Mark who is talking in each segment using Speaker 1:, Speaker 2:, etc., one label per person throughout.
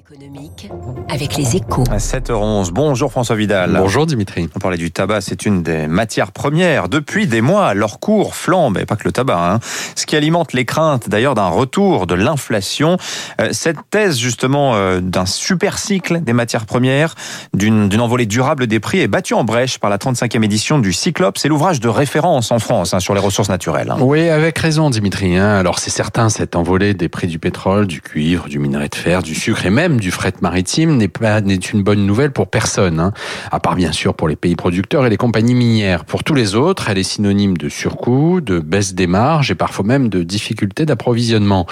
Speaker 1: économique avec les échos.
Speaker 2: À 7h11. Bonjour François Vidal.
Speaker 3: Bonjour Dimitri.
Speaker 2: On parlait du tabac, c'est une des matières premières. Depuis des mois, leur cours flambe, et pas que le tabac. Hein. Ce qui alimente les craintes d'ailleurs d'un retour de l'inflation. Euh, cette thèse justement euh, d'un super cycle des matières premières, d'une envolée durable des prix est battue en brèche par la 35e édition du Cyclope. C'est l'ouvrage de référence en France hein, sur les ressources naturelles. Hein.
Speaker 3: Oui, avec raison Dimitri. Hein. Alors c'est certain, cette envolée des prix du pétrole, du cuivre, du minerai de fer, du sucre et même du fret maritime n'est pas n'est une bonne nouvelle pour personne, hein. à part bien sûr pour les pays producteurs et les compagnies minières. Pour tous les autres, elle est synonyme de surcoût, de baisse des marges et parfois même de difficultés d'approvisionnement.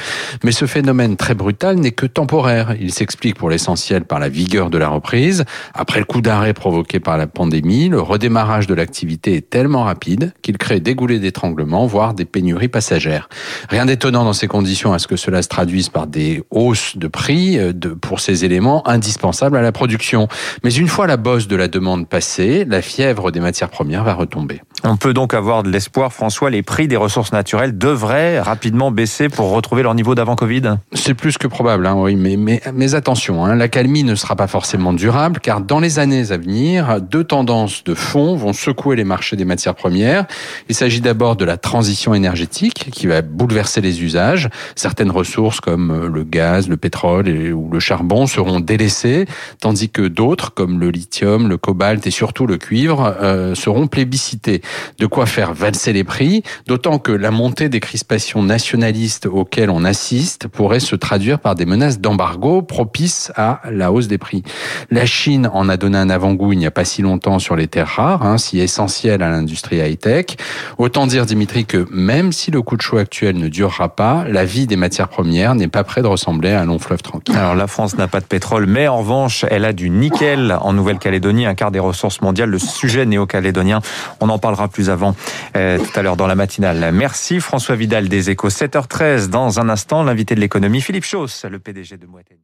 Speaker 3: Mais ce phénomène très brutal n'est que temporaire. Il s'explique pour l'essentiel par la vigueur de la reprise. Après le coup d'arrêt provoqué par la pandémie, le redémarrage de l'activité est tellement rapide qu'il crée des goulets d'étranglement, voire des pénuries passagères. Rien d'étonnant dans ces conditions à ce que cela se traduise par des hausses de prix euh, de, pour ces éléments indispensables à la production. Mais une fois la bosse de la demande passée, la fièvre des matières premières va retomber.
Speaker 2: On peut donc avoir de l'espoir, François, les prix des ressources naturelles devraient rapidement baisser pour retrouver leur niveau d'avant Covid
Speaker 3: C'est plus que probable, hein, oui, mais, mais, mais attention, hein, la calmie ne sera pas forcément durable, car dans les années à venir, deux tendances de fond vont secouer les marchés des matières premières. Il s'agit d'abord de la transition énergétique qui va bouleverser les usages. Certaines ressources comme le gaz, le pétrole et, ou le charbon seront délaissées, tandis que d'autres, comme le lithium, le cobalt et surtout le cuivre, euh, seront plébiscités. De quoi faire valser les prix, d'autant que la montée des crispations nationalistes auxquelles on assiste pourrait se traduire par des menaces d'embargo propices à la hausse des prix. La Chine en a donné un avant-goût il n'y a pas si longtemps sur les terres rares, hein, si essentielles à l'industrie high-tech. Autant dire, Dimitri, que même si le coup de chaud actuel ne durera pas, la vie des matières premières n'est pas près de ressembler à un long fleuve tranquille.
Speaker 2: Alors la France n'a pas de pétrole, mais en revanche, elle a du nickel en Nouvelle-Calédonie, un quart des ressources mondiales. Le sujet néo-calédonien, on en plus avant euh, tout à l'heure dans la matinale. Merci François Vidal des Échos. 7h13 dans un instant, l'invité de l'économie Philippe Chauss, le PDG de Moët